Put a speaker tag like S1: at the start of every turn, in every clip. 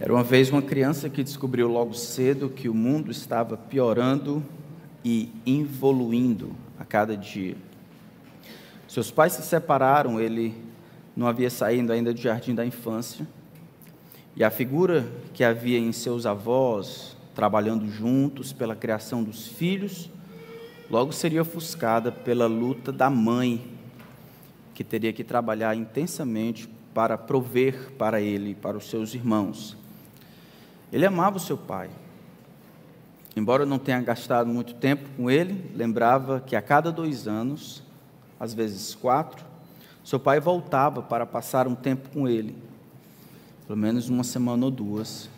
S1: Era uma vez uma criança que descobriu logo cedo que o mundo estava piorando e evoluindo a cada dia. Seus pais se separaram, ele não havia saído ainda do jardim da infância, e a figura que havia em seus avós, trabalhando juntos pela criação dos filhos, logo seria ofuscada pela luta da mãe, que teria que trabalhar intensamente para prover para ele e para os seus irmãos. Ele amava o seu pai. Embora não tenha gastado muito tempo com ele, lembrava que a cada dois anos, às vezes quatro, seu pai voltava para passar um tempo com ele, pelo menos uma semana ou duas.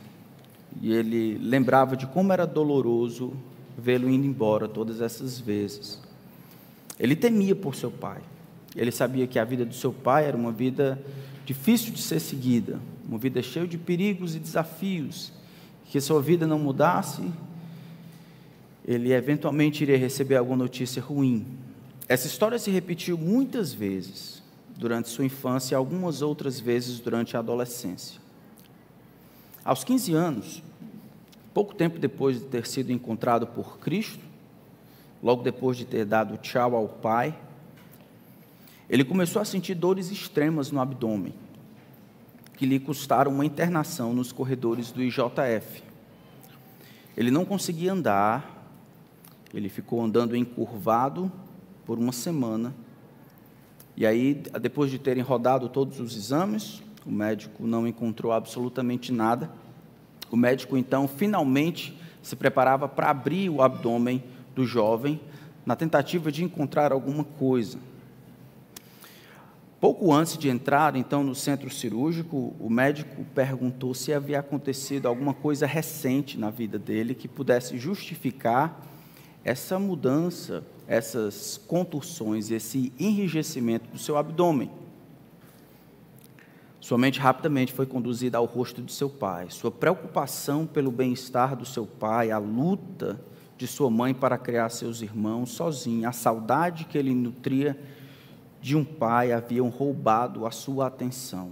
S1: E ele lembrava de como era doloroso vê-lo indo embora todas essas vezes. Ele temia por seu pai. Ele sabia que a vida do seu pai era uma vida difícil de ser seguida, uma vida cheia de perigos e desafios que sua vida não mudasse, ele eventualmente iria receber alguma notícia ruim. Essa história se repetiu muitas vezes durante sua infância e algumas outras vezes durante a adolescência. Aos 15 anos, pouco tempo depois de ter sido encontrado por Cristo, logo depois de ter dado tchau ao Pai, ele começou a sentir dores extremas no abdômen que lhe custaram uma internação nos corredores do IJF. Ele não conseguia andar, ele ficou andando encurvado por uma semana. E aí, depois de terem rodado todos os exames, o médico não encontrou absolutamente nada. O médico, então, finalmente se preparava para abrir o abdômen do jovem, na tentativa de encontrar alguma coisa. Pouco antes de entrar, então, no centro cirúrgico, o médico perguntou se havia acontecido alguma coisa recente na vida dele que pudesse justificar essa mudança, essas contursões, esse enrijecimento do seu abdômen. Sua mente rapidamente foi conduzida ao rosto de seu pai. Sua preocupação pelo bem-estar do seu pai, a luta de sua mãe para criar seus irmãos sozinho, a saudade que ele nutria de um pai haviam roubado a sua atenção.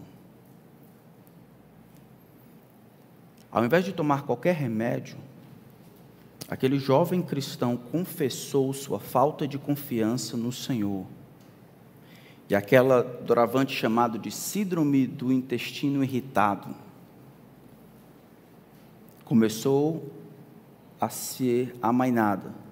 S1: Ao invés de tomar qualquer remédio, aquele jovem cristão confessou sua falta de confiança no Senhor. E aquela doravante chamado de síndrome do intestino irritado começou a ser amainada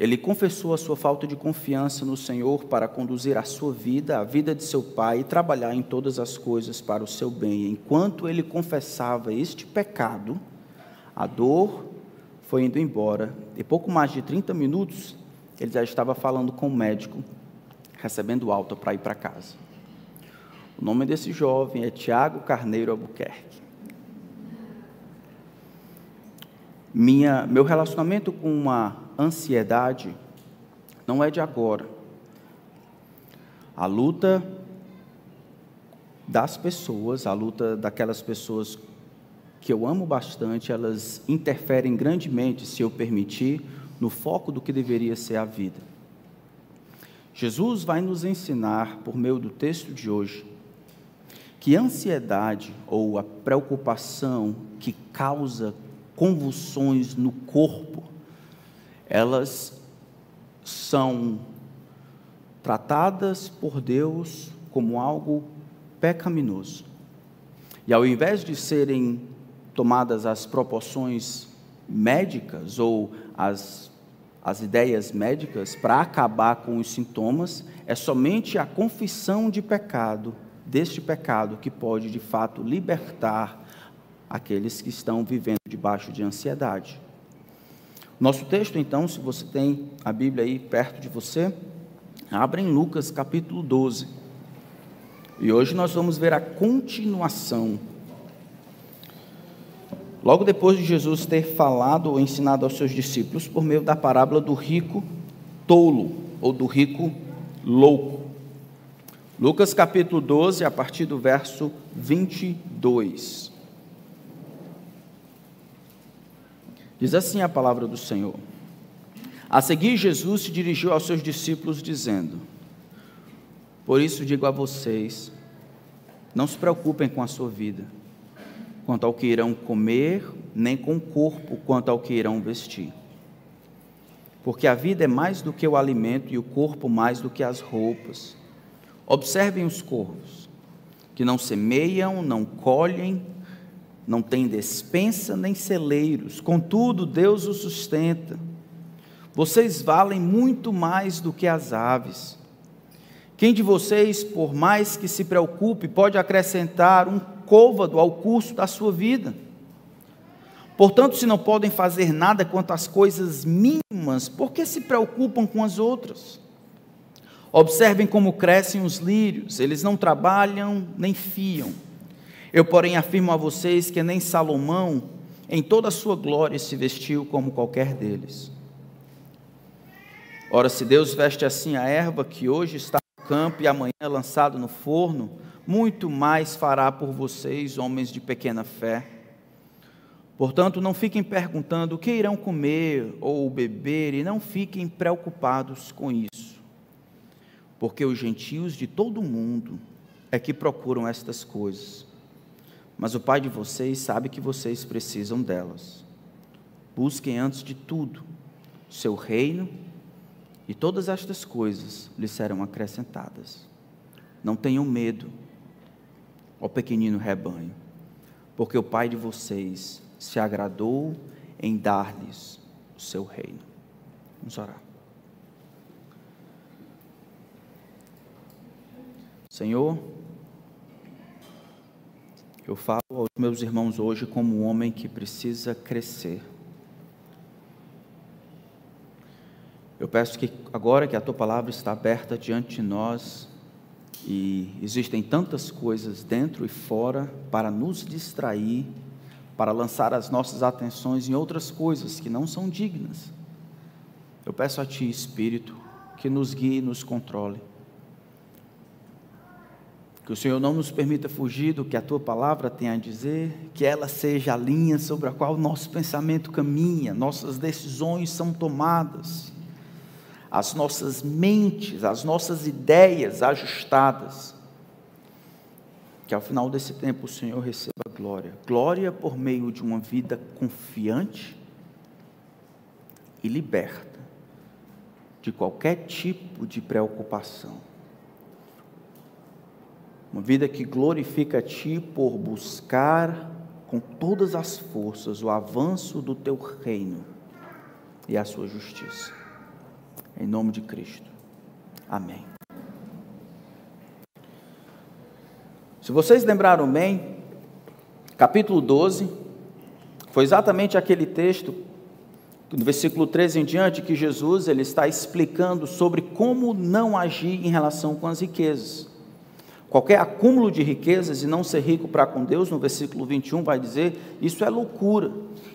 S1: ele confessou a sua falta de confiança no Senhor para conduzir a sua vida, a vida de seu pai e trabalhar em todas as coisas para o seu bem. Enquanto ele confessava este pecado, a dor foi indo embora. E pouco mais de 30 minutos, ele já estava falando com o médico, recebendo alta para ir para casa. O nome desse jovem é Tiago Carneiro Albuquerque. Minha, meu relacionamento com uma ansiedade não é de agora. A luta das pessoas, a luta daquelas pessoas que eu amo bastante, elas interferem grandemente, se eu permitir, no foco do que deveria ser a vida. Jesus vai nos ensinar, por meio do texto de hoje, que a ansiedade ou a preocupação que causa convulsões no corpo elas são tratadas por Deus como algo pecaminoso. E ao invés de serem tomadas as proporções médicas ou as, as ideias médicas para acabar com os sintomas, é somente a confissão de pecado, deste pecado, que pode de fato libertar aqueles que estão vivendo debaixo de ansiedade. Nosso texto, então, se você tem a Bíblia aí perto de você, abra em Lucas capítulo 12. E hoje nós vamos ver a continuação. Logo depois de Jesus ter falado ou ensinado aos seus discípulos por meio da parábola do rico tolo ou do rico louco. Lucas capítulo 12, a partir do verso 22. Diz assim a palavra do Senhor. A seguir, Jesus se dirigiu aos seus discípulos, dizendo: Por isso digo a vocês, Não se preocupem com a sua vida, quanto ao que irão comer, nem com o corpo, quanto ao que irão vestir. Porque a vida é mais do que o alimento e o corpo mais do que as roupas. Observem os corvos, que não semeiam, não colhem, não têm despensa nem celeiros, contudo, Deus os sustenta. Vocês valem muito mais do que as aves. Quem de vocês, por mais que se preocupe, pode acrescentar um côvado ao curso da sua vida? Portanto, se não podem fazer nada quanto às coisas mínimas, por que se preocupam com as outras? Observem como crescem os lírios, eles não trabalham nem fiam. Eu, porém, afirmo a vocês que nem Salomão, em toda a sua glória, se vestiu como qualquer deles. Ora, se Deus veste assim a erva que hoje está no campo e amanhã é lançado no forno, muito mais fará por vocês, homens de pequena fé. Portanto, não fiquem perguntando o que irão comer ou beber, e não fiquem preocupados com isso, porque os gentios de todo o mundo é que procuram estas coisas, mas o Pai de vocês sabe que vocês precisam delas. Busquem antes de tudo seu reino e todas estas coisas lhes serão acrescentadas. Não tenham medo, ó pequenino rebanho, porque o Pai de vocês se agradou em dar-lhes o seu reino. Vamos orar. Senhor, eu falo aos meus irmãos hoje como um homem que precisa crescer Eu peço que agora que a tua palavra está aberta diante de nós e existem tantas coisas dentro e fora para nos distrair, para lançar as nossas atenções em outras coisas que não são dignas. Eu peço a ti, Espírito, que nos guie e nos controle. Que o Senhor não nos permita fugir do que a tua palavra tem a dizer, que ela seja a linha sobre a qual nosso pensamento caminha, nossas decisões são tomadas as nossas mentes, as nossas ideias ajustadas. Que ao final desse tempo o Senhor receba glória. Glória por meio de uma vida confiante e liberta de qualquer tipo de preocupação. Uma vida que glorifica a Ti por buscar com todas as forças o avanço do Teu reino e a Sua justiça. Em nome de Cristo. Amém. Se vocês lembraram bem, capítulo 12, foi exatamente aquele texto, no versículo 13 em diante, que Jesus ele está explicando sobre como não agir em relação com as riquezas. Qualquer acúmulo de riquezas e não ser rico para com Deus, no versículo 21 vai dizer, isso é loucura.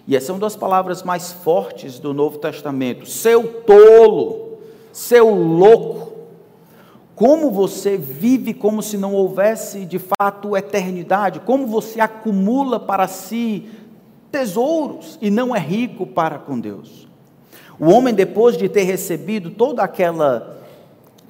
S1: E essa é uma das palavras mais fortes do Novo Testamento. Seu tolo, seu louco, como você vive como se não houvesse de fato eternidade, como você acumula para si tesouros e não é rico para com Deus. O homem, depois de ter recebido toda aquela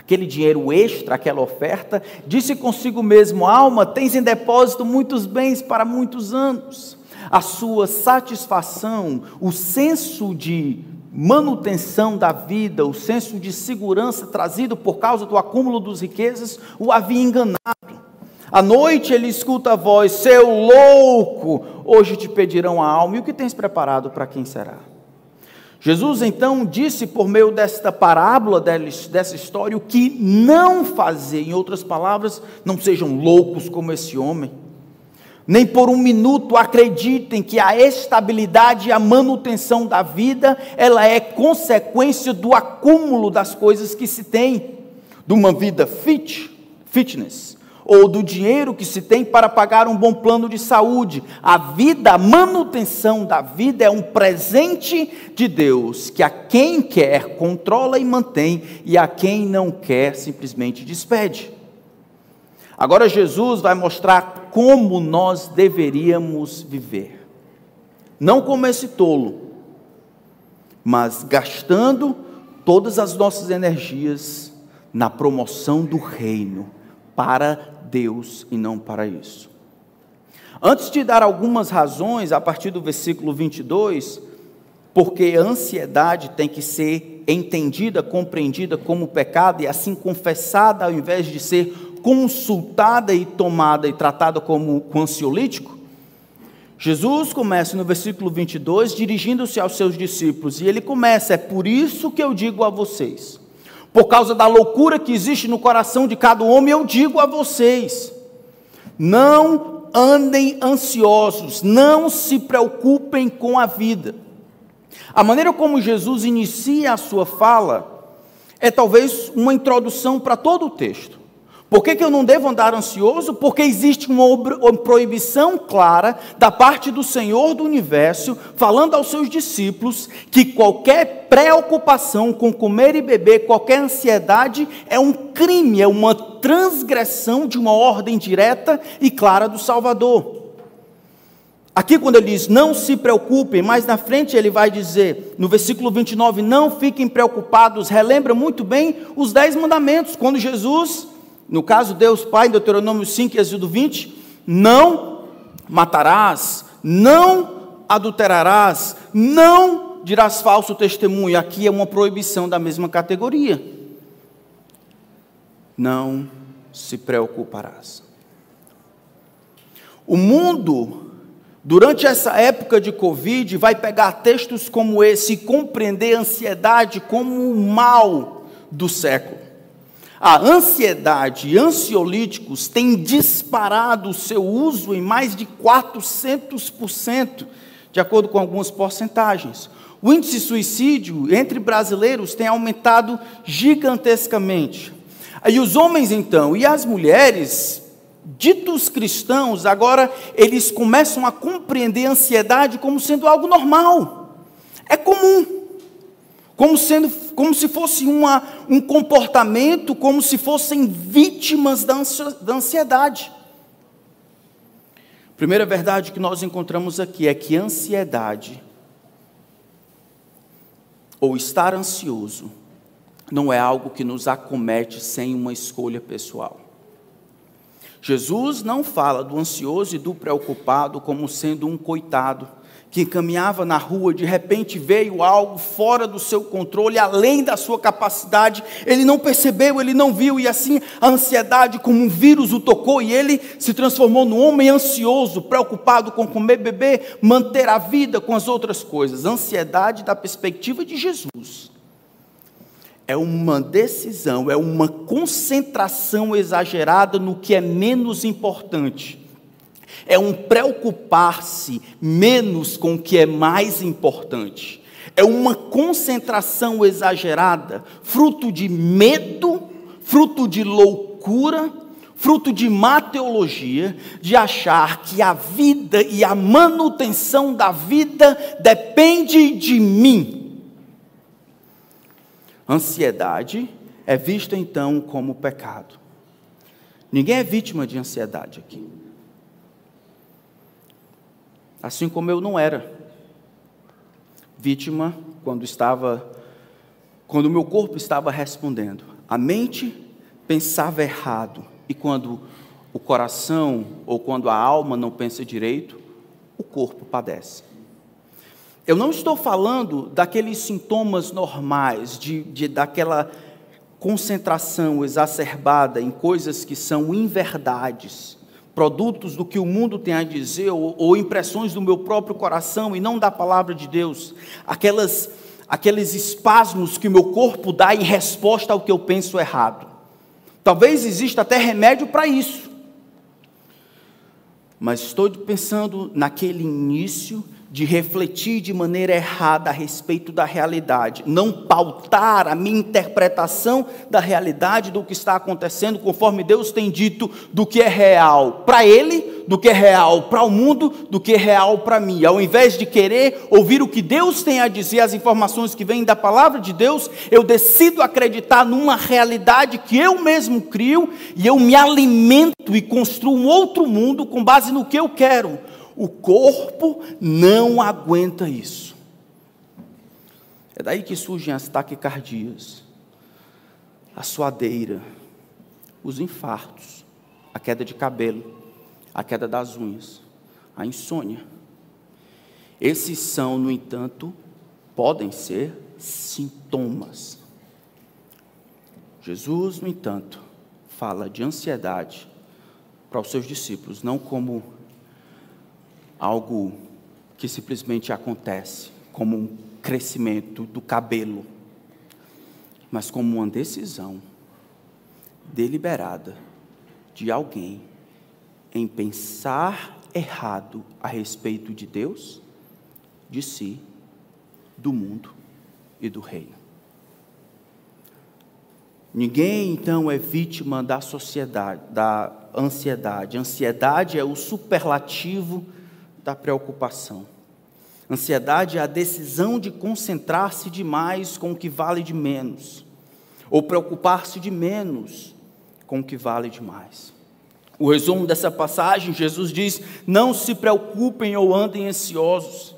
S1: aquele dinheiro extra, aquela oferta, disse consigo mesmo: Alma, tens em depósito muitos bens para muitos anos. A sua satisfação, o senso de manutenção da vida, o senso de segurança trazido por causa do acúmulo dos riquezas, o havia enganado. À noite ele escuta a voz: Seu louco, hoje te pedirão a alma, e o que tens preparado para quem será? Jesus então disse por meio desta parábola, dessa história, o que não fazer, em outras palavras, não sejam loucos como esse homem. Nem por um minuto acreditem que a estabilidade e a manutenção da vida, ela é consequência do acúmulo das coisas que se tem, de uma vida fit, fitness, ou do dinheiro que se tem para pagar um bom plano de saúde. A vida, a manutenção da vida é um presente de Deus, que a quem quer controla e mantém, e a quem não quer simplesmente despede. Agora Jesus vai mostrar como nós deveríamos viver. Não como esse tolo, mas gastando todas as nossas energias na promoção do reino, para Deus e não para isso. Antes de dar algumas razões, a partir do versículo 22, porque a ansiedade tem que ser entendida, compreendida como pecado e assim confessada, ao invés de ser consultada e tomada e tratada como ansiolítico, Jesus começa no versículo 22 dirigindo-se aos seus discípulos e ele começa: É por isso que eu digo a vocês, por causa da loucura que existe no coração de cada homem, eu digo a vocês: não andem ansiosos, não se preocupem com a vida a maneira como Jesus inicia a sua fala é talvez uma introdução para todo o texto. Por que, que eu não devo andar ansioso? Porque existe uma, proibição clara da parte do Senhor do universo, falando aos seus discípulos que qualquer preocupação com comer e beber, qualquer ansiedade, é um crime, é uma transgressão de uma ordem direta e clara do Salvador. Aqui, quando ele diz não se preocupem, mais na frente ele vai dizer, no versículo 29, não fiquem preocupados, relembra muito bem os dez mandamentos, quando Jesus, no caso Deus Pai, Deuteronômio 5 e Êxodo 20, não matarás, não adulterarás, não dirás falso testemunho. Aqui é uma proibição da mesma categoria. Não se preocuparás. O mundo Durante essa época de Covid, vai pegar textos como esse e compreender a ansiedade como o mal do século. A ansiedade e ansiolíticos têm disparado o seu uso em mais de 400%, de acordo com algumas porcentagens. O índice de suicídio entre brasileiros tem aumentado gigantescamente. Aí os homens, então, e as mulheres ditos cristãos, agora eles começam a compreender a ansiedade como sendo algo normal, é comum, como, sendo, como se fosse uma, um comportamento, como se fossem vítimas da ansiedade. Primeira verdade que nós encontramos aqui é que ansiedade, ou estar ansioso, não é algo que nos acomete sem uma escolha pessoal. Jesus não fala do ansioso e do preocupado como sendo um coitado que caminhava na rua, de repente veio algo fora do seu controle, além da sua capacidade, ele não percebeu, ele não viu, e assim a ansiedade, como um vírus, o tocou, e ele se transformou num homem ansioso, preocupado com comer, beber, manter a vida com as outras coisas. Ansiedade da perspectiva de Jesus é uma decisão, é uma concentração exagerada no que é menos importante. É um preocupar-se menos com o que é mais importante. É uma concentração exagerada, fruto de medo, fruto de loucura, fruto de má teologia, de achar que a vida e a manutenção da vida depende de mim Ansiedade é vista então como pecado. Ninguém é vítima de ansiedade aqui. Assim como eu não era vítima quando estava quando o meu corpo estava respondendo. A mente pensava errado e quando o coração ou quando a alma não pensa direito, o corpo padece. Eu não estou falando daqueles sintomas normais, de, de, daquela concentração exacerbada em coisas que são inverdades, produtos do que o mundo tem a dizer, ou, ou impressões do meu próprio coração e não da palavra de Deus, aquelas, aqueles espasmos que o meu corpo dá em resposta ao que eu penso errado. Talvez exista até remédio para isso. Mas estou pensando naquele início de refletir de maneira errada a respeito da realidade, não pautar a minha interpretação da realidade do que está acontecendo, conforme Deus tem dito, do que é real para Ele, do que é real para o mundo, do que é real para mim. Ao invés de querer ouvir o que Deus tem a dizer, as informações que vêm da palavra de Deus, eu decido acreditar numa realidade que eu mesmo crio e eu me alimento e construo um outro mundo com base no que eu quero o corpo não aguenta isso. É daí que surgem as taquicardias, a suadeira, os infartos, a queda de cabelo, a queda das unhas, a insônia. Esses são, no entanto, podem ser sintomas. Jesus, no entanto, fala de ansiedade para os seus discípulos, não como algo que simplesmente acontece, como um crescimento do cabelo, mas como uma decisão deliberada de alguém em pensar errado a respeito de Deus, de si, do mundo e do reino. Ninguém então é vítima da sociedade, da ansiedade. Ansiedade é o superlativo da preocupação. Ansiedade é a decisão de concentrar-se demais com o que vale de menos, ou preocupar-se de menos com o que vale demais. O resumo dessa passagem, Jesus diz: Não se preocupem ou andem ansiosos,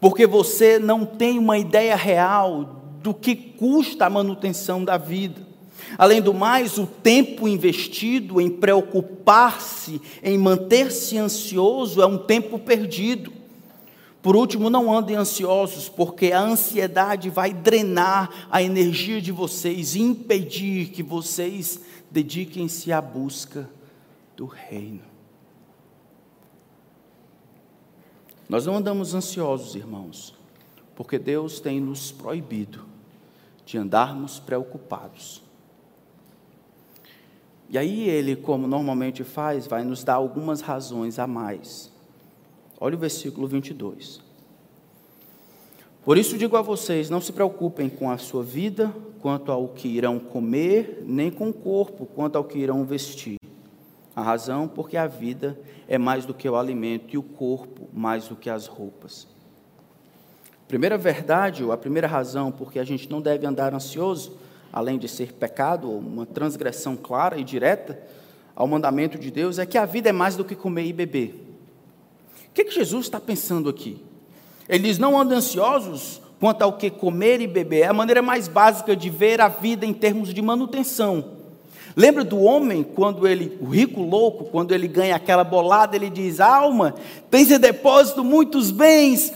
S1: porque você não tem uma ideia real do que custa a manutenção da vida. Além do mais, o tempo investido em preocupar-se, em manter-se ansioso, é um tempo perdido. Por último, não andem ansiosos, porque a ansiedade vai drenar a energia de vocês e impedir que vocês dediquem-se à busca do reino. Nós não andamos ansiosos, irmãos, porque Deus tem nos proibido de andarmos preocupados. E aí ele, como normalmente faz, vai nos dar algumas razões a mais. Olha o versículo 22. Por isso digo a vocês: não se preocupem com a sua vida, quanto ao que irão comer, nem com o corpo, quanto ao que irão vestir. A razão, porque a vida é mais do que o alimento e o corpo mais do que as roupas. Primeira verdade, ou a primeira razão porque a gente não deve andar ansioso, além de ser pecado ou uma transgressão clara e direta ao mandamento de Deus, é que a vida é mais do que comer e beber. O que, que Jesus está pensando aqui? Ele diz: não andem ansiosos quanto ao que comer e beber. É a maneira mais básica de ver a vida em termos de manutenção. Lembra do homem, quando ele, o rico louco, quando ele ganha aquela bolada, ele diz: Alma, tens em depósito muitos bens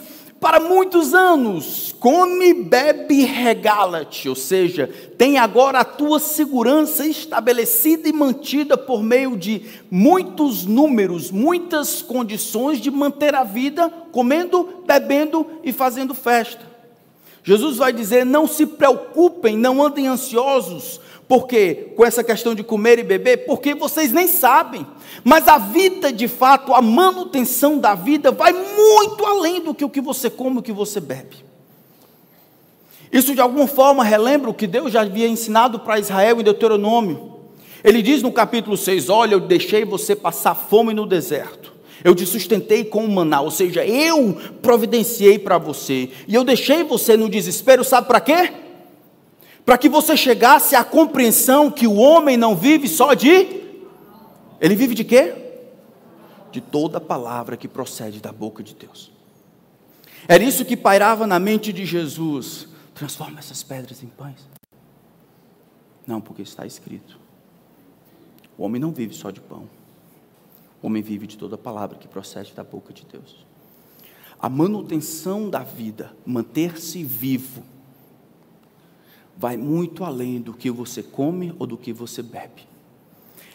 S1: para muitos anos, come, bebe, regala-te, ou seja, tem agora a tua segurança estabelecida e mantida por meio de muitos números, muitas condições de manter a vida comendo, bebendo e fazendo festa. Jesus vai dizer: não se preocupem, não andem ansiosos, porque com essa questão de comer e beber, porque vocês nem sabem. Mas a vida, de fato, a manutenção da vida vai muito além do que o que você come, o que você bebe. Isso de alguma forma relembra o que Deus já havia ensinado para Israel em Deuteronômio. Ele diz no capítulo 6: Olha, eu deixei você passar fome no deserto. Eu te sustentei com o maná, ou seja, eu providenciei para você. E eu deixei você no desespero, sabe para quê? Para que você chegasse à compreensão que o homem não vive só de. Ele vive de quê? De toda palavra que procede da boca de Deus. Era isso que pairava na mente de Jesus. Transforma essas pedras em pães. Não, porque está escrito. O homem não vive só de pão. O homem vive de toda palavra que procede da boca de Deus. A manutenção da vida, manter-se vivo, vai muito além do que você come ou do que você bebe.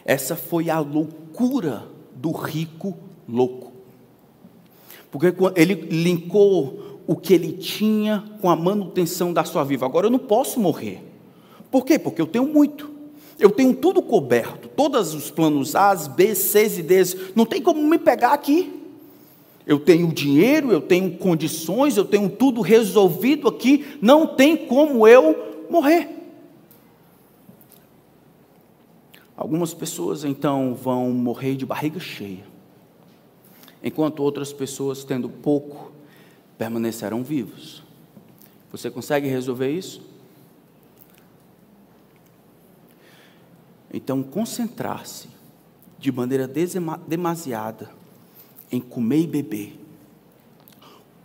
S1: Essa foi a loucura do rico louco. Porque ele linkou o que ele tinha com a manutenção da sua vida. Agora eu não posso morrer. Por quê? Porque eu tenho muito. Eu tenho tudo coberto, todos os planos A, B, C e D. Não tem como me pegar aqui. Eu tenho dinheiro, eu tenho condições, eu tenho tudo resolvido aqui. Não tem como eu morrer. Algumas pessoas então vão morrer de barriga cheia, enquanto outras pessoas, tendo pouco, permanecerão vivos. Você consegue resolver isso? Então, concentrar-se de maneira demasiada em comer e beber,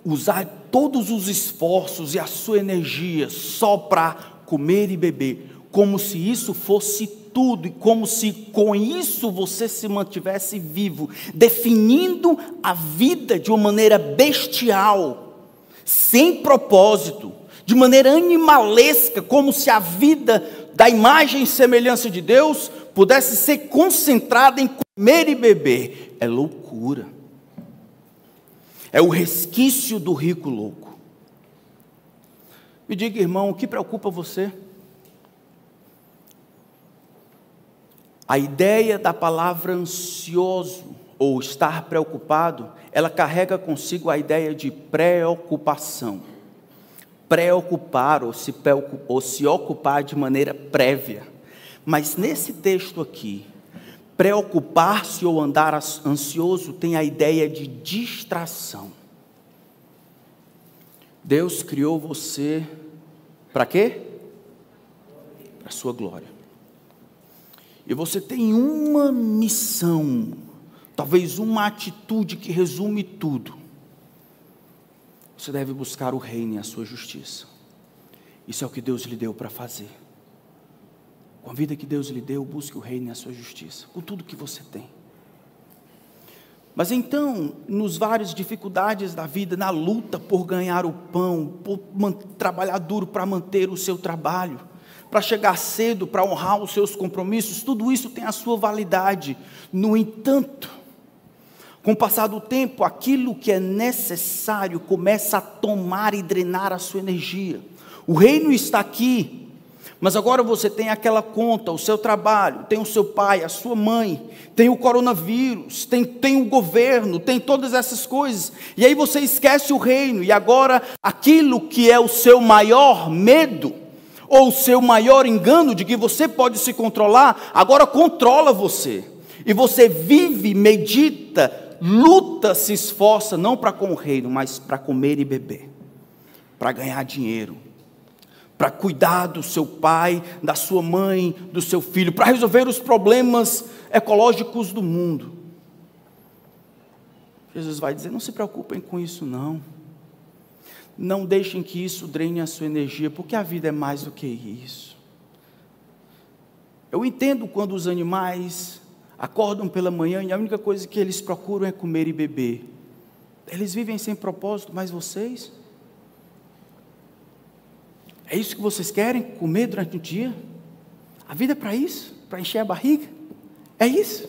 S1: usar todos os esforços e a sua energia só para comer e beber, como se isso fosse tudo e como se com isso você se mantivesse vivo, definindo a vida de uma maneira bestial, sem propósito, de maneira animalesca, como se a vida da imagem e semelhança de Deus pudesse ser concentrada em comer e beber. É loucura. É o resquício do rico louco. Me diga, irmão, o que preocupa você? A ideia da palavra ansioso ou estar preocupado, ela carrega consigo a ideia de preocupação. Preocupar ou se, ou se ocupar de maneira prévia. Mas nesse texto aqui, preocupar-se ou andar ansioso tem a ideia de distração. Deus criou você para quê? Para a sua glória. E você tem uma missão, talvez uma atitude que resume tudo. Você deve buscar o reino e a sua justiça. Isso é o que Deus lhe deu para fazer. Com a vida que Deus lhe deu, busque o reino e a sua justiça, com tudo que você tem. Mas então, nos várias dificuldades da vida, na luta por ganhar o pão, por trabalhar duro para manter o seu trabalho, para chegar cedo, para honrar os seus compromissos, tudo isso tem a sua validade. No entanto, com o passar do tempo, aquilo que é necessário começa a tomar e drenar a sua energia. O reino está aqui, mas agora você tem aquela conta, o seu trabalho, tem o seu pai, a sua mãe, tem o coronavírus, tem, tem o governo, tem todas essas coisas. E aí você esquece o reino, e agora aquilo que é o seu maior medo, ou o seu maior engano de que você pode se controlar, agora controla você. E você vive, medita, luta, se esforça, não para com o reino, mas para comer e beber, para ganhar dinheiro, para cuidar do seu pai, da sua mãe, do seu filho, para resolver os problemas ecológicos do mundo. Jesus vai dizer: não se preocupem com isso, não. Não deixem que isso drene a sua energia, porque a vida é mais do que isso. Eu entendo quando os animais acordam pela manhã e a única coisa que eles procuram é comer e beber. Eles vivem sem propósito, mas vocês? É isso que vocês querem? Comer durante o dia? A vida é para isso? Para encher a barriga? É isso?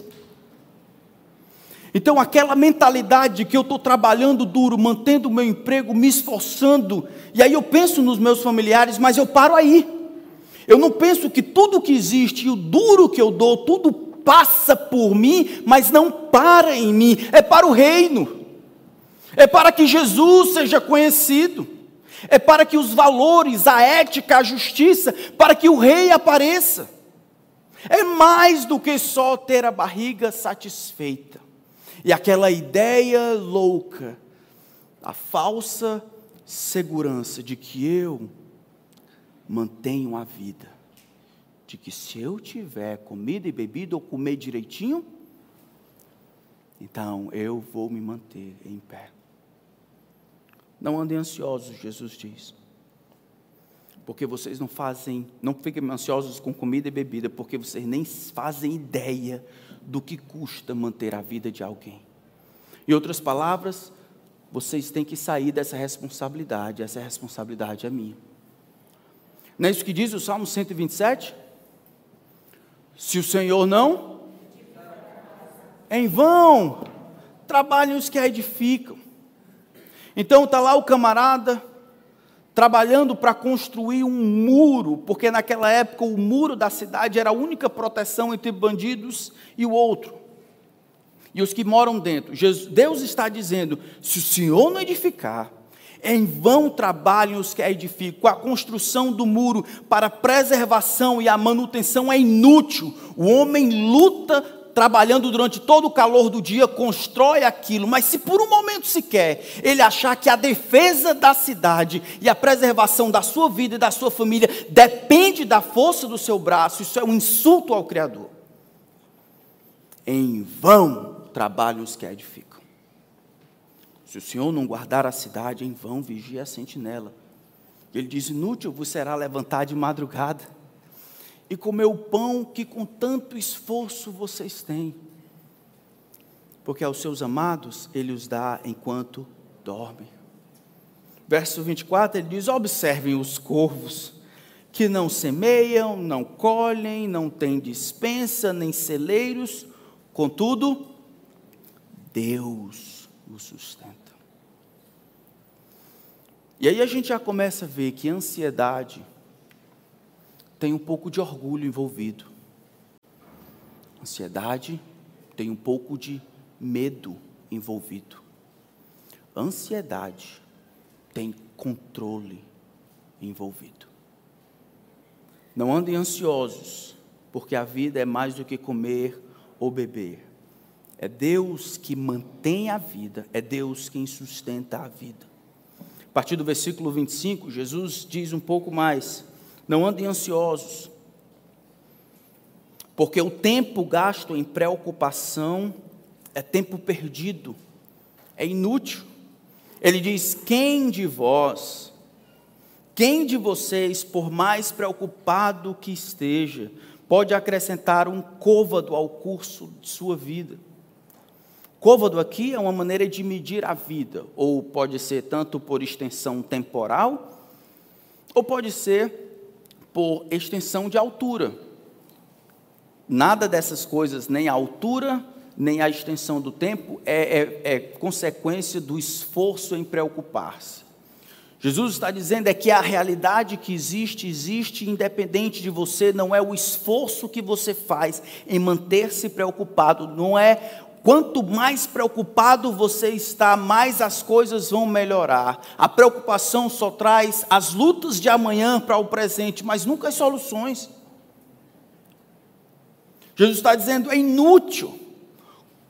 S1: Então, aquela mentalidade de que eu estou trabalhando duro, mantendo o meu emprego, me esforçando, e aí eu penso nos meus familiares, mas eu paro aí. Eu não penso que tudo que existe e o duro que eu dou, tudo passa por mim, mas não para em mim, é para o reino, é para que Jesus seja conhecido é para que os valores, a ética, a justiça, para que o rei apareça. É mais do que só ter a barriga satisfeita. E aquela ideia louca, a falsa segurança de que eu mantenho a vida, de que se eu tiver comida e bebida ou comer direitinho, então eu vou me manter em pé. Não andem ansiosos, Jesus diz. Porque vocês não fazem, não fiquem ansiosos com comida e bebida, porque vocês nem fazem ideia do que custa manter a vida de alguém. Em outras palavras, vocês têm que sair dessa responsabilidade, essa responsabilidade é minha. Não é isso que diz o Salmo 127? Se o Senhor não, em vão trabalhem os que a edificam. Então está lá o camarada trabalhando para construir um muro, porque naquela época o muro da cidade era a única proteção entre bandidos e o outro. E os que moram dentro. Deus está dizendo: se o Senhor não edificar, em vão trabalhem os que a edificam. A construção do muro para preservação e a manutenção é inútil. O homem luta trabalhando durante todo o calor do dia, constrói aquilo, mas se por um momento sequer ele achar que a defesa da cidade e a preservação da sua vida e da sua família depende da força do seu braço, isso é um insulto ao Criador. Em vão trabalham os que edificam. Se o Senhor não guardar a cidade, em vão vigia a sentinela. Ele diz: inútil vos será levantar de madrugada e comer o pão que com tanto esforço vocês têm. Porque aos seus amados ele os dá enquanto dormem. Verso 24 ele diz: Observem os corvos, que não semeiam, não colhem, não têm dispensa, nem celeiros, contudo, Deus os sustenta. E aí a gente já começa a ver que ansiedade tem um pouco de orgulho envolvido. Ansiedade tem um pouco de medo envolvido. Ansiedade tem controle envolvido. Não andem ansiosos, porque a vida é mais do que comer ou beber. É Deus que mantém a vida, é Deus quem sustenta a vida. A partir do versículo 25, Jesus diz um pouco mais: Não andem ansiosos, porque o tempo gasto em preocupação é tempo perdido, é inútil. Ele diz: Quem de vós, quem de vocês, por mais preocupado que esteja, pode acrescentar um côvado ao curso de sua vida? Côvado aqui é uma maneira de medir a vida, ou pode ser tanto por extensão temporal, ou pode ser por extensão de altura. Nada dessas coisas, nem a altura, nem a extensão do tempo, é, é, é consequência do esforço em preocupar-se. Jesus está dizendo é que a realidade que existe, existe independente de você, não é o esforço que você faz em manter-se preocupado, não é Quanto mais preocupado você está, mais as coisas vão melhorar. A preocupação só traz as lutas de amanhã para o presente, mas nunca as soluções. Jesus está dizendo: é inútil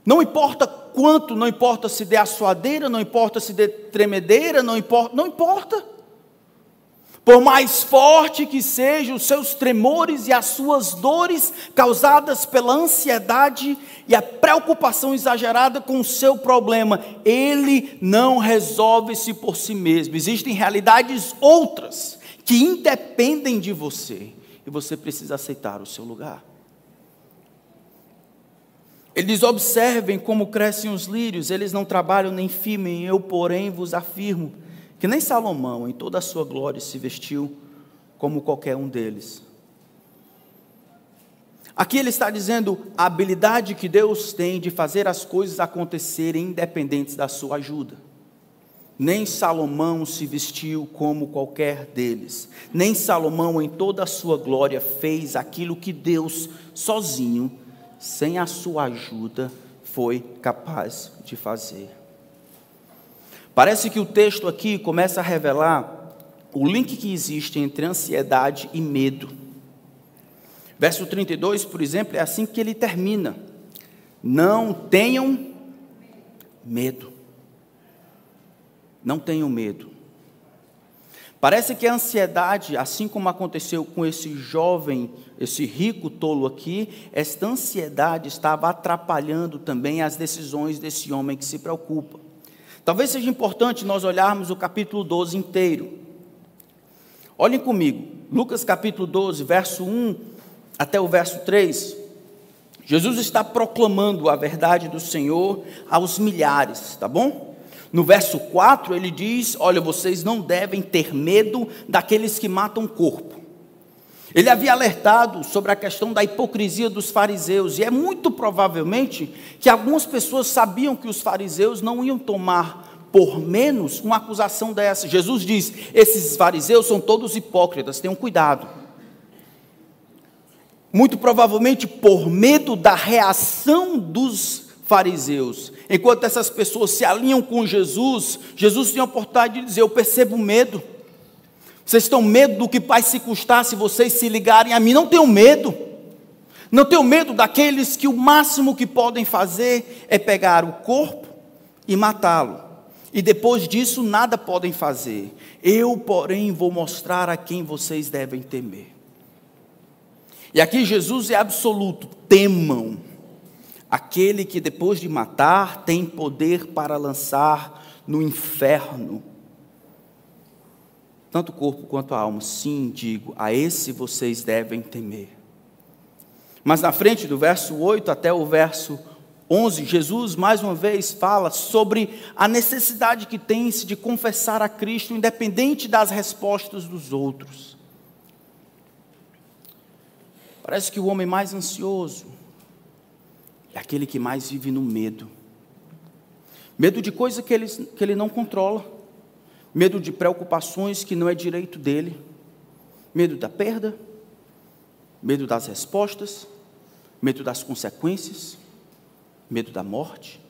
S1: não importa quanto, não importa se der assoadeira, não importa se der tremedeira, não importa, não importa. Por mais forte que sejam os seus tremores e as suas dores causadas pela ansiedade e a preocupação exagerada com o seu problema, ele não resolve-se por si mesmo. Existem realidades outras que independem de você e você precisa aceitar o seu lugar. Ele diz: Observem como crescem os lírios, eles não trabalham nem firmem, eu, porém, vos afirmo que nem Salomão, em toda a sua glória, se vestiu como qualquer um deles. Aqui ele está dizendo a habilidade que Deus tem de fazer as coisas acontecerem independentes da sua ajuda. Nem Salomão se vestiu como qualquer deles. Nem Salomão, em toda a sua glória, fez aquilo que Deus sozinho sem a sua ajuda, foi capaz de fazer. Parece que o texto aqui começa a revelar o link que existe entre ansiedade e medo. Verso 32, por exemplo, é assim que ele termina: Não tenham medo. Não tenham medo. Parece que a ansiedade, assim como aconteceu com esse jovem, esse rico tolo aqui, esta ansiedade estava atrapalhando também as decisões desse homem que se preocupa. Talvez seja importante nós olharmos o capítulo 12 inteiro. Olhem comigo, Lucas capítulo 12, verso 1 até o verso 3. Jesus está proclamando a verdade do Senhor aos milhares, tá bom? No verso 4, ele diz: Olha, vocês não devem ter medo daqueles que matam o corpo. Ele havia alertado sobre a questão da hipocrisia dos fariseus, e é muito provavelmente que algumas pessoas sabiam que os fariseus não iam tomar por menos uma acusação dessa. Jesus diz: esses fariseus são todos hipócritas, tenham cuidado. Muito provavelmente por medo da reação dos fariseus. Enquanto essas pessoas se alinham com Jesus, Jesus tinha a oportunidade de dizer: Eu percebo medo. Vocês estão medo do que vai se custar se vocês se ligarem a mim? Não tenham medo. Não tenham medo daqueles que o máximo que podem fazer é pegar o corpo e matá-lo. E depois disso nada podem fazer. Eu, porém, vou mostrar a quem vocês devem temer. E aqui Jesus é absoluto: temam aquele que depois de matar tem poder para lançar no inferno tanto o corpo quanto a alma. Sim, digo, a esse vocês devem temer. Mas na frente do verso 8 até o verso 11, Jesus mais uma vez fala sobre a necessidade que tem-se de confessar a Cristo, independente das respostas dos outros. Parece que o homem mais ansioso é aquele que mais vive no medo. Medo de coisa que ele, que ele não controla, medo de preocupações que não é direito dele, medo da perda, medo das respostas, medo das consequências. Medo da morte.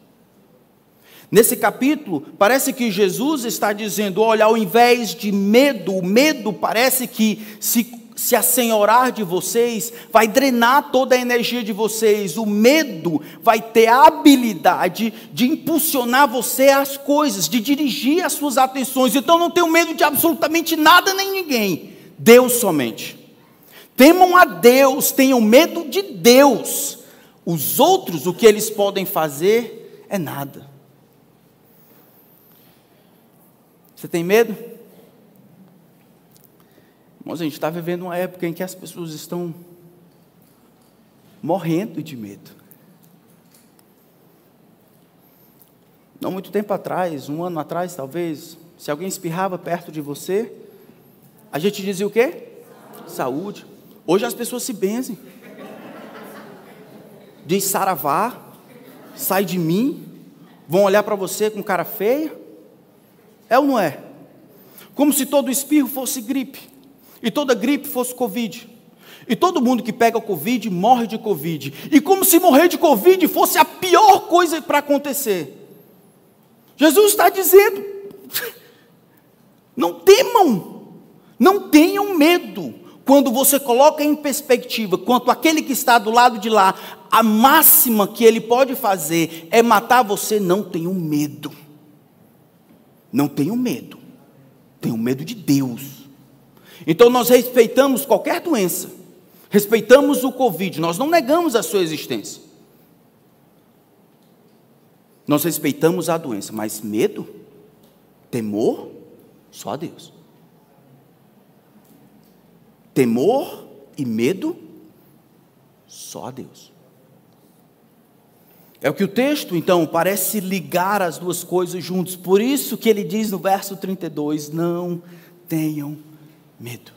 S1: Nesse capítulo, parece que Jesus está dizendo: olha, ao invés de medo, o medo parece que se, se assenhorar de vocês, vai drenar toda a energia de vocês. O medo vai ter a habilidade de impulsionar você às coisas, de dirigir as suas atenções. Então não tenho medo de absolutamente nada nem ninguém, Deus somente. Temam a Deus, tenham medo de Deus. Os outros, o que eles podem fazer é nada. Você tem medo? Irmãos, a gente está vivendo uma época em que as pessoas estão morrendo de medo. Não muito tempo atrás, um ano atrás talvez, se alguém espirrava perto de você, a gente dizia o quê? Saúde. Hoje as pessoas se benzem diz saravá, sai de mim, vão olhar para você com cara feia? É ou não é? Como se todo espirro fosse gripe, e toda gripe fosse Covid. E todo mundo que pega Covid morre de Covid. E como se morrer de Covid fosse a pior coisa para acontecer. Jesus está dizendo: não temam, não tenham medo quando você coloca em perspectiva quanto aquele que está do lado de lá, a máxima que ele pode fazer é matar você, não tenha medo. Não tenha medo. Tenha medo de Deus. Então nós respeitamos qualquer doença. Respeitamos o Covid, nós não negamos a sua existência. Nós respeitamos a doença, mas medo, temor, só a Deus. Temor e medo, só a Deus. É o que o texto, então, parece ligar as duas coisas juntos. Por isso que ele diz no verso 32: Não tenham medo.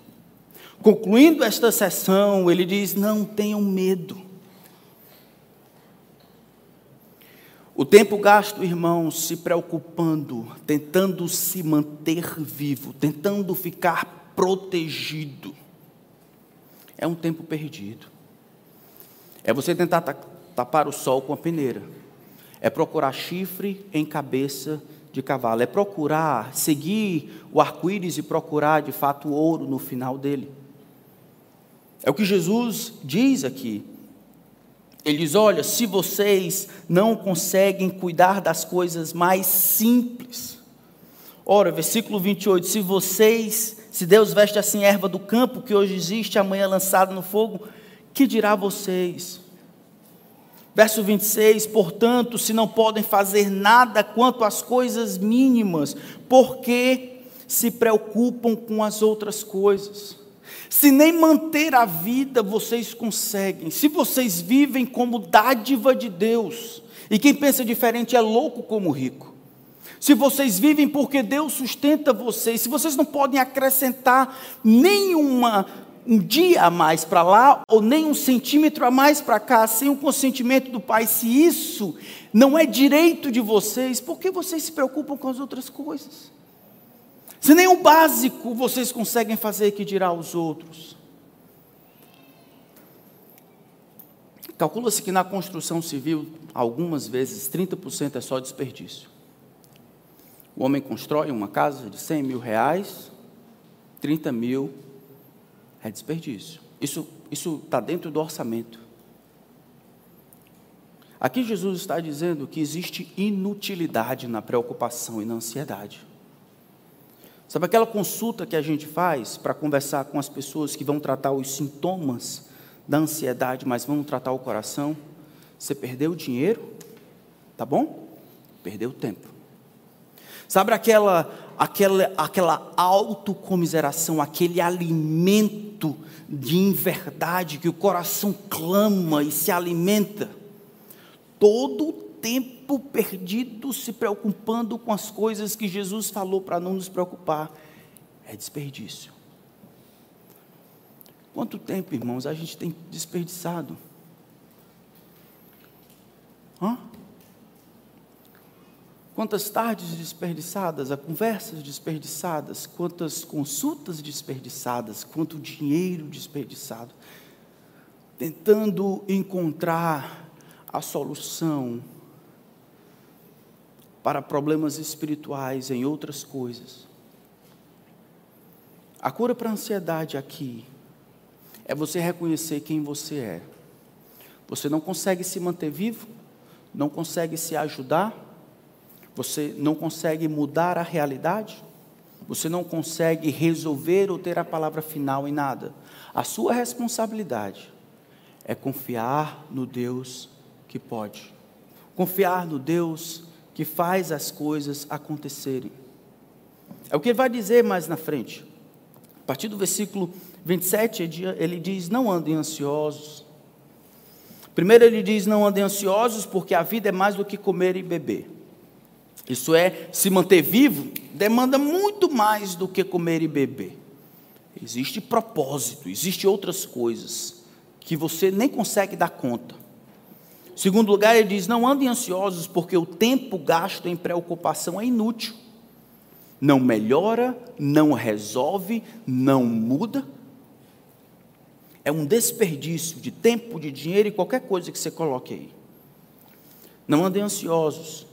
S1: Concluindo esta sessão, ele diz: Não tenham medo. O tempo gasto, irmãos, se preocupando, tentando se manter vivo, tentando ficar protegido é um tempo perdido. É você tentar tapar o sol com a peneira. É procurar chifre em cabeça de cavalo. É procurar seguir o arco-íris e procurar de fato o ouro no final dele. É o que Jesus diz aqui. Ele diz: Olha, se vocês não conseguem cuidar das coisas mais simples. Ora, versículo 28, se vocês se Deus veste assim erva do campo que hoje existe, amanhã lançada no fogo, que dirá vocês? Verso 26: Portanto, se não podem fazer nada quanto às coisas mínimas, porque se preocupam com as outras coisas? Se nem manter a vida vocês conseguem, se vocês vivem como dádiva de Deus, e quem pensa diferente é louco como rico se vocês vivem porque Deus sustenta vocês, se vocês não podem acrescentar nenhuma um dia a mais para lá ou nem um centímetro a mais para cá sem o consentimento do Pai, se isso não é direito de vocês, por que vocês se preocupam com as outras coisas? Se nem o básico vocês conseguem fazer, que dirá aos outros? Calcula-se que na construção civil, algumas vezes, 30% é só desperdício. O homem constrói uma casa de 100 mil reais, 30 mil é desperdício. Isso está dentro do orçamento. Aqui Jesus está dizendo que existe inutilidade na preocupação e na ansiedade. Sabe aquela consulta que a gente faz para conversar com as pessoas que vão tratar os sintomas da ansiedade, mas vão tratar o coração? Você perdeu o dinheiro, tá bom? Perdeu o tempo. Sabe aquela, aquela, aquela autocomiseração, aquele alimento de inverdade que o coração clama e se alimenta. Todo o tempo perdido se preocupando com as coisas que Jesus falou para não nos preocupar é desperdício. Quanto tempo, irmãos, a gente tem desperdiçado? Hã? Quantas tardes desperdiçadas, a conversas desperdiçadas, quantas consultas desperdiçadas, quanto dinheiro desperdiçado, tentando encontrar a solução para problemas espirituais em outras coisas. A cura para a ansiedade aqui é você reconhecer quem você é. Você não consegue se manter vivo, não consegue se ajudar, você não consegue mudar a realidade? Você não consegue resolver ou ter a palavra final em nada? A sua responsabilidade é confiar no Deus que pode. Confiar no Deus que faz as coisas acontecerem. É o que ele vai dizer mais na frente. A partir do versículo 27, ele diz: Não andem ansiosos. Primeiro, ele diz: Não andem ansiosos, porque a vida é mais do que comer e beber. Isso é, se manter vivo demanda muito mais do que comer e beber. Existe propósito, existe outras coisas que você nem consegue dar conta. Segundo lugar, ele diz: não andem ansiosos, porque o tempo gasto em preocupação é inútil. Não melhora, não resolve, não muda. É um desperdício de tempo, de dinheiro e qualquer coisa que você coloque aí. Não andem ansiosos,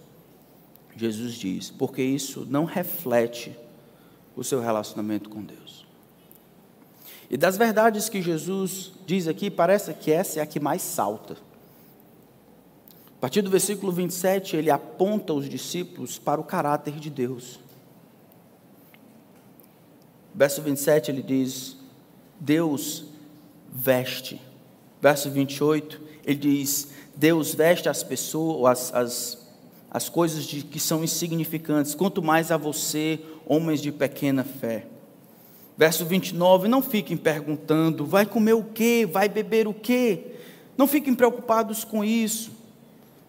S1: Jesus diz, porque isso não reflete o seu relacionamento com Deus. E das verdades que Jesus diz aqui, parece que essa é a que mais salta. A partir do versículo 27, ele aponta os discípulos para o caráter de Deus. Verso 27 ele diz: Deus veste. Verso 28, ele diz: Deus veste as pessoas, as, as as coisas de, que são insignificantes, quanto mais a você, homens de pequena fé. Verso 29, não fiquem perguntando, vai comer o quê? Vai beber o quê? Não fiquem preocupados com isso.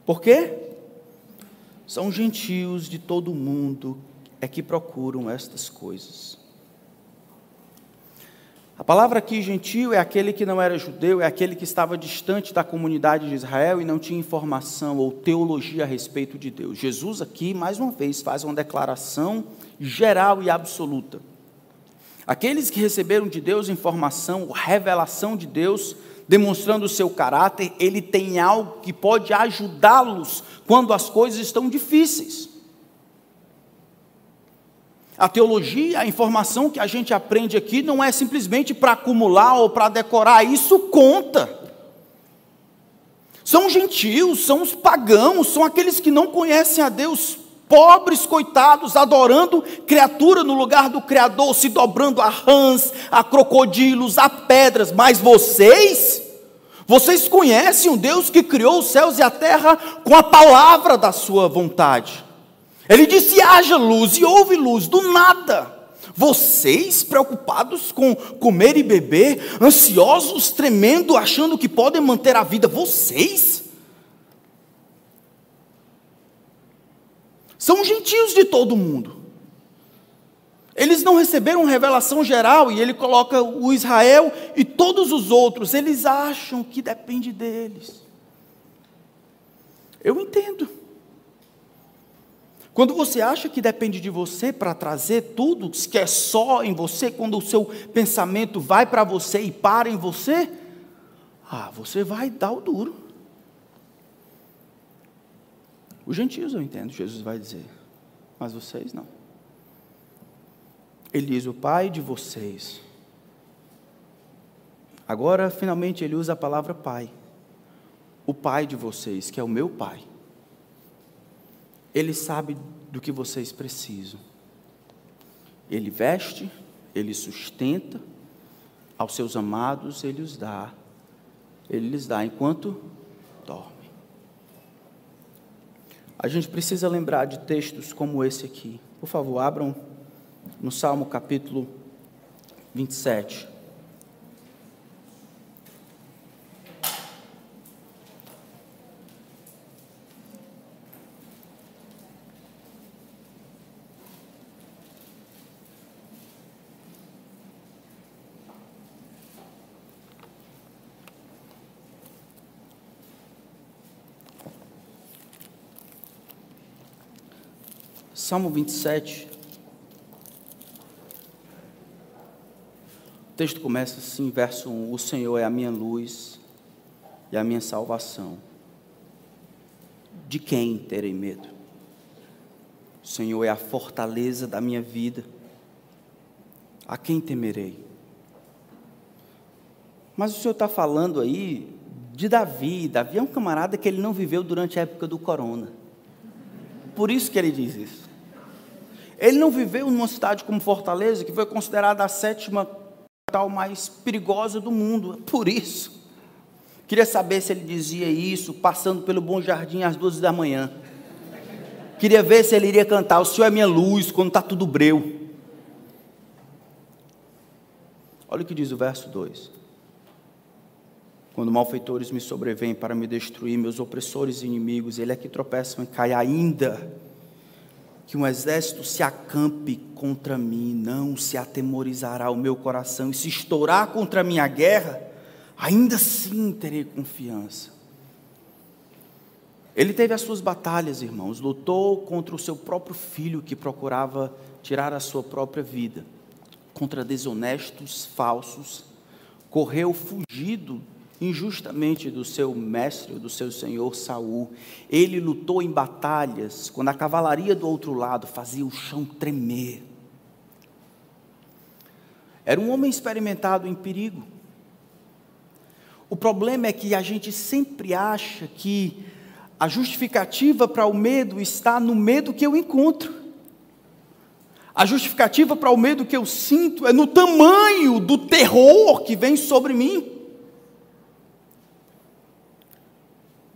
S1: Por quê? São gentios de todo o mundo é que procuram estas coisas. A palavra aqui, gentil, é aquele que não era judeu, é aquele que estava distante da comunidade de Israel e não tinha informação ou teologia a respeito de Deus. Jesus aqui, mais uma vez, faz uma declaração geral e absoluta. Aqueles que receberam de Deus informação, revelação de Deus, demonstrando o seu caráter, ele tem algo que pode ajudá-los quando as coisas estão difíceis. A teologia, a informação que a gente aprende aqui não é simplesmente para acumular ou para decorar, isso conta. São gentios, são os pagãos, são aqueles que não conhecem a Deus, pobres, coitados, adorando criatura no lugar do Criador, se dobrando a rãs, a crocodilos, a pedras, mas vocês, vocês conhecem o Deus que criou os céus e a terra com a palavra da sua vontade. Ele disse: haja luz, e houve luz, do nada. Vocês preocupados com comer e beber, ansiosos, tremendo, achando que podem manter a vida, vocês? São gentios de todo mundo. Eles não receberam revelação geral e ele coloca o Israel e todos os outros, eles acham que depende deles. Eu entendo. Quando você acha que depende de você para trazer tudo, que é só em você, quando o seu pensamento vai para você e para em você, ah, você vai dar o duro. Os gentios eu entendo, Jesus vai dizer, mas vocês não. Ele diz: o Pai de vocês. Agora, finalmente, ele usa a palavra Pai. O Pai de vocês, que é o meu Pai. Ele sabe do que vocês precisam. Ele veste, ele sustenta, aos seus amados ele os dá, ele lhes dá enquanto dorme. A gente precisa lembrar de textos como esse aqui. Por favor, abram no Salmo capítulo 27. Salmo 27. O texto começa assim, verso 1: O Senhor é a minha luz e a minha salvação. De quem terei medo? O Senhor é a fortaleza da minha vida. A quem temerei? Mas o Senhor está falando aí de Davi. Davi é um camarada que ele não viveu durante a época do corona. Por isso que ele diz isso. Ele não viveu numa cidade como Fortaleza, que foi considerada a sétima capital mais perigosa do mundo. Por isso. Queria saber se ele dizia isso passando pelo Bom Jardim às 12 da manhã. Queria ver se ele iria cantar: O Senhor é minha luz quando está tudo breu. Olha o que diz o verso 2: Quando malfeitores me sobrevêm para me destruir, meus opressores e inimigos, ele é que tropeçam e caem ainda que um exército se acampe contra mim, não se atemorizará o meu coração, e se estourar contra a minha guerra, ainda assim terei confiança. Ele teve as suas batalhas, irmãos, lutou contra o seu próprio filho que procurava tirar a sua própria vida, contra desonestos, falsos, correu fugido injustamente do seu mestre, do seu senhor Saul. Ele lutou em batalhas quando a cavalaria do outro lado fazia o chão tremer. Era um homem experimentado em perigo. O problema é que a gente sempre acha que a justificativa para o medo está no medo que eu encontro. A justificativa para o medo que eu sinto é no tamanho do terror que vem sobre mim.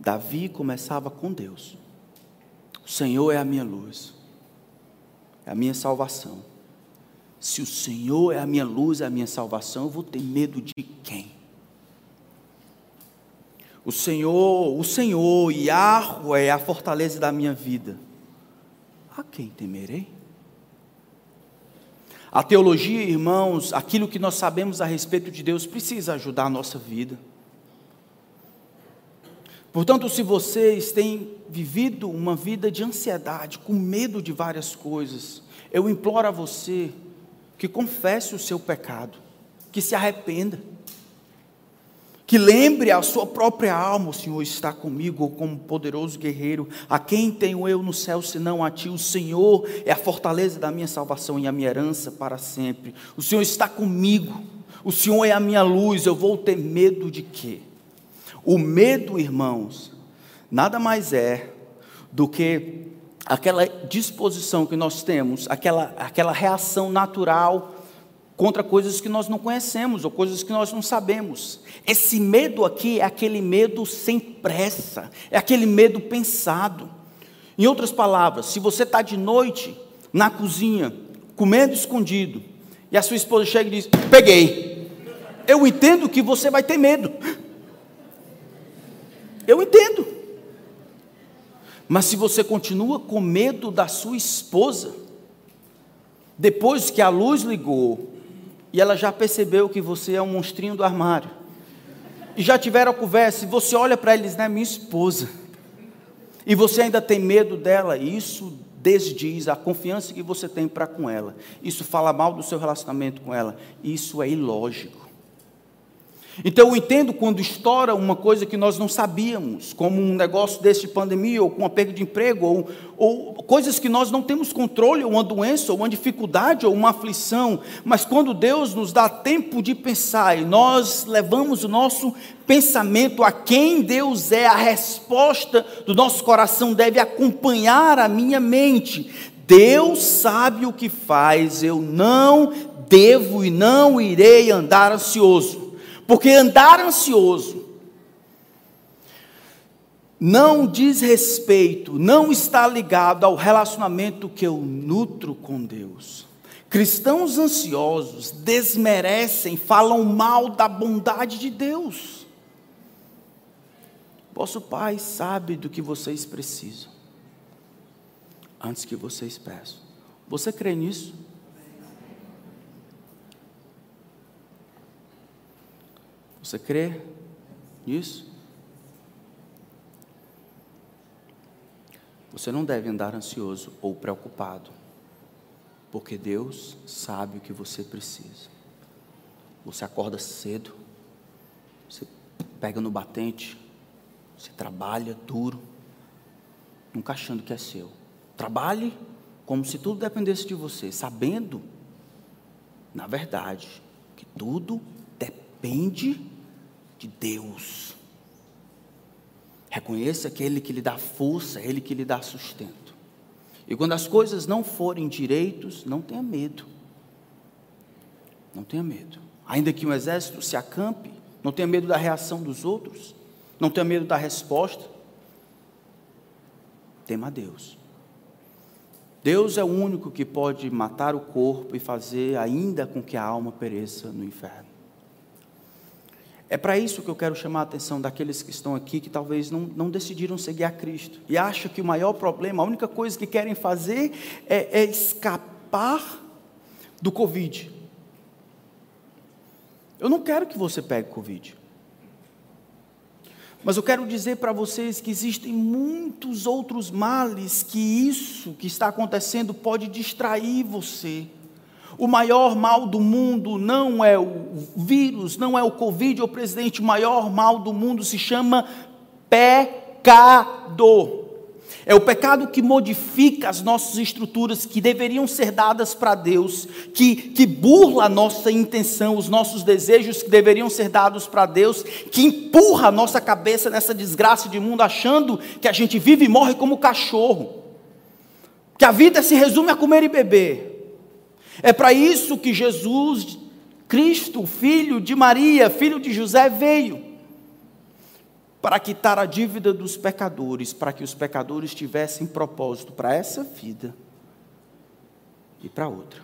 S1: Davi começava com Deus. O Senhor é a minha luz, é a minha salvação. Se o Senhor é a minha luz, é a minha salvação, eu vou ter medo de quem? O Senhor, o Senhor, Yahweh é a fortaleza da minha vida. A quem temerei? A teologia, irmãos, aquilo que nós sabemos a respeito de Deus precisa ajudar a nossa vida. Portanto, se vocês têm vivido uma vida de ansiedade, com medo de várias coisas, eu imploro a você que confesse o seu pecado, que se arrependa, que lembre a sua própria alma: o Senhor está comigo, como poderoso guerreiro, a quem tenho eu no céu senão a ti? O Senhor é a fortaleza da minha salvação e a minha herança para sempre. O Senhor está comigo, o Senhor é a minha luz, eu vou ter medo de quê? O medo, irmãos, nada mais é do que aquela disposição que nós temos, aquela, aquela reação natural contra coisas que nós não conhecemos ou coisas que nós não sabemos. Esse medo aqui é aquele medo sem pressa, é aquele medo pensado. Em outras palavras, se você está de noite na cozinha, comendo escondido, e a sua esposa chega e diz: Peguei. Eu entendo que você vai ter medo. Eu entendo. Mas se você continua com medo da sua esposa, depois que a luz ligou e ela já percebeu que você é um monstrinho do armário, e já tiveram a conversa, e você olha para eles, né, minha esposa, e você ainda tem medo dela, isso desdiz a confiança que você tem para com ela, isso fala mal do seu relacionamento com ela, isso é ilógico. Então eu entendo quando estoura uma coisa que nós não sabíamos, como um negócio desse de pandemia, ou com uma perda de emprego, ou, ou coisas que nós não temos controle, ou uma doença, ou uma dificuldade, ou uma aflição, mas quando Deus nos dá tempo de pensar e nós levamos o nosso pensamento a quem Deus é, a resposta do nosso coração deve acompanhar a minha mente. Deus sabe o que faz, eu não devo e não irei andar ansioso. Porque andar ansioso não diz respeito, não está ligado ao relacionamento que eu nutro com Deus. Cristãos ansiosos desmerecem, falam mal da bondade de Deus. Vosso Pai sabe do que vocês precisam, antes que vocês peçam. Você crê nisso? Você crê nisso? Você não deve andar ansioso ou preocupado, porque Deus sabe o que você precisa. Você acorda cedo, você pega no batente, você trabalha duro, nunca achando que é seu. Trabalhe como se tudo dependesse de você, sabendo, na verdade, que tudo depende de Deus. Reconheça aquele que lhe dá força, ele que lhe dá sustento. E quando as coisas não forem direitos, não tenha medo. Não tenha medo. Ainda que um exército se acampe, não tenha medo da reação dos outros, não tenha medo da resposta. Tema a Deus. Deus é o único que pode matar o corpo e fazer ainda com que a alma pereça no inferno. É para isso que eu quero chamar a atenção daqueles que estão aqui que talvez não, não decidiram seguir a Cristo e acham que o maior problema, a única coisa que querem fazer é, é escapar do Covid. Eu não quero que você pegue Covid. Mas eu quero dizer para vocês que existem muitos outros males que isso que está acontecendo pode distrair você. O maior mal do mundo não é o vírus, não é o Covid, o presidente, o maior mal do mundo se chama pecado. É o pecado que modifica as nossas estruturas que deveriam ser dadas para Deus, que, que burla a nossa intenção, os nossos desejos que deveriam ser dados para Deus, que empurra a nossa cabeça nessa desgraça de mundo, achando que a gente vive e morre como cachorro, que a vida se resume a comer e beber. É para isso que Jesus, Cristo, filho de Maria, filho de José, veio para quitar a dívida dos pecadores, para que os pecadores tivessem propósito para essa vida e para outra.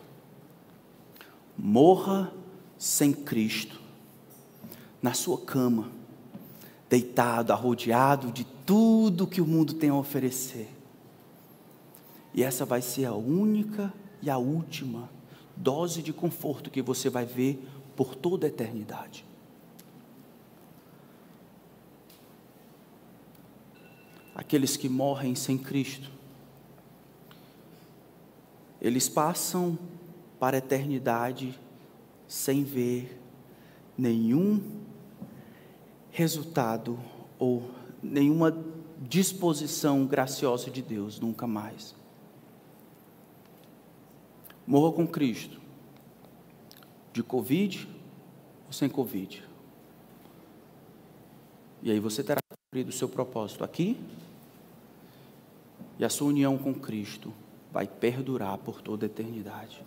S1: Morra sem Cristo, na sua cama, deitado, arrodeado de tudo que o mundo tem a oferecer. E essa vai ser a única e a última dose de conforto que você vai ver por toda a eternidade. Aqueles que morrem sem Cristo, eles passam para a eternidade sem ver nenhum resultado ou nenhuma disposição graciosa de Deus, nunca mais morra com Cristo, de Covid ou sem Covid. E aí você terá cumprido o seu propósito aqui, e a sua união com Cristo vai perdurar por toda a eternidade.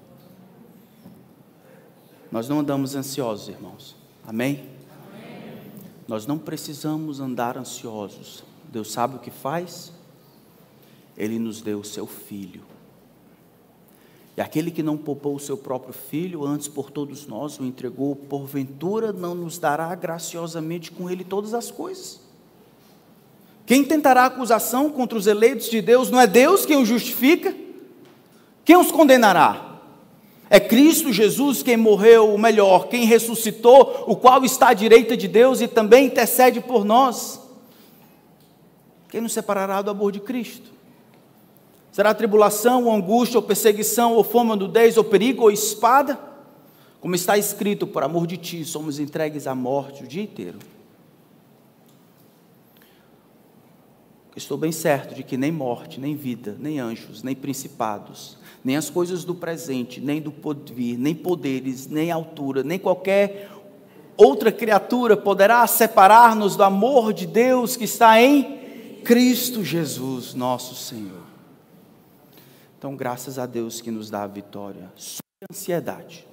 S1: Nós não andamos ansiosos, irmãos. Amém? Amém? Nós não precisamos andar ansiosos. Deus sabe o que faz? Ele nos deu o seu filho e aquele que não poupou o seu próprio filho, antes por todos nós o entregou, porventura não nos dará graciosamente com ele todas as coisas? Quem tentará acusação contra os eleitos de Deus, não é Deus quem os justifica? Quem os condenará? É Cristo Jesus quem morreu, o melhor, quem ressuscitou, o qual está à direita de Deus e também intercede por nós. Quem nos separará do amor de Cristo? Será tribulação, ou angústia, ou perseguição, ou fome, ou nudez, ou perigo, ou espada? Como está escrito, por amor de ti, somos entregues à morte o dia inteiro. Estou bem certo de que nem morte, nem vida, nem anjos, nem principados, nem as coisas do presente, nem do porvir, nem poderes, nem altura, nem qualquer outra criatura poderá separar-nos do amor de Deus que está em Cristo Jesus, nosso Senhor. Então, graças a Deus que nos dá a vitória sobre a ansiedade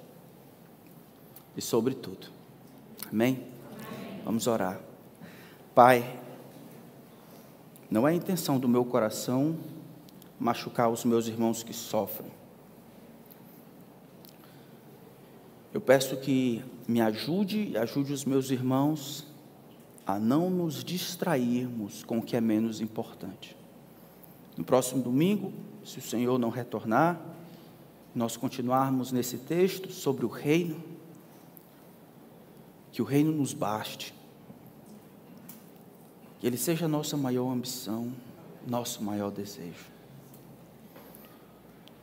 S1: e sobre tudo. Amém? Amém? Vamos orar. Pai, não é a intenção do meu coração machucar os meus irmãos que sofrem. Eu peço que me ajude e ajude os meus irmãos a não nos distrairmos com o que é menos importante. No próximo domingo, se o Senhor não retornar, nós continuarmos nesse texto sobre o reino, que o reino nos baste, que ele seja a nossa maior ambição, nosso maior desejo.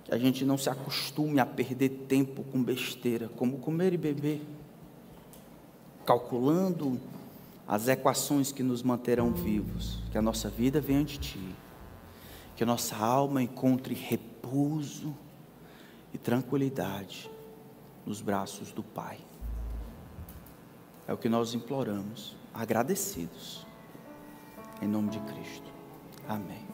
S1: Que a gente não se acostume a perder tempo com besteira, como comer e beber, calculando as equações que nos manterão vivos. Que a nossa vida venha de Ti, que nossa alma encontre repouso e tranquilidade nos braços do Pai. É o que nós imploramos, agradecidos, em nome de Cristo. Amém.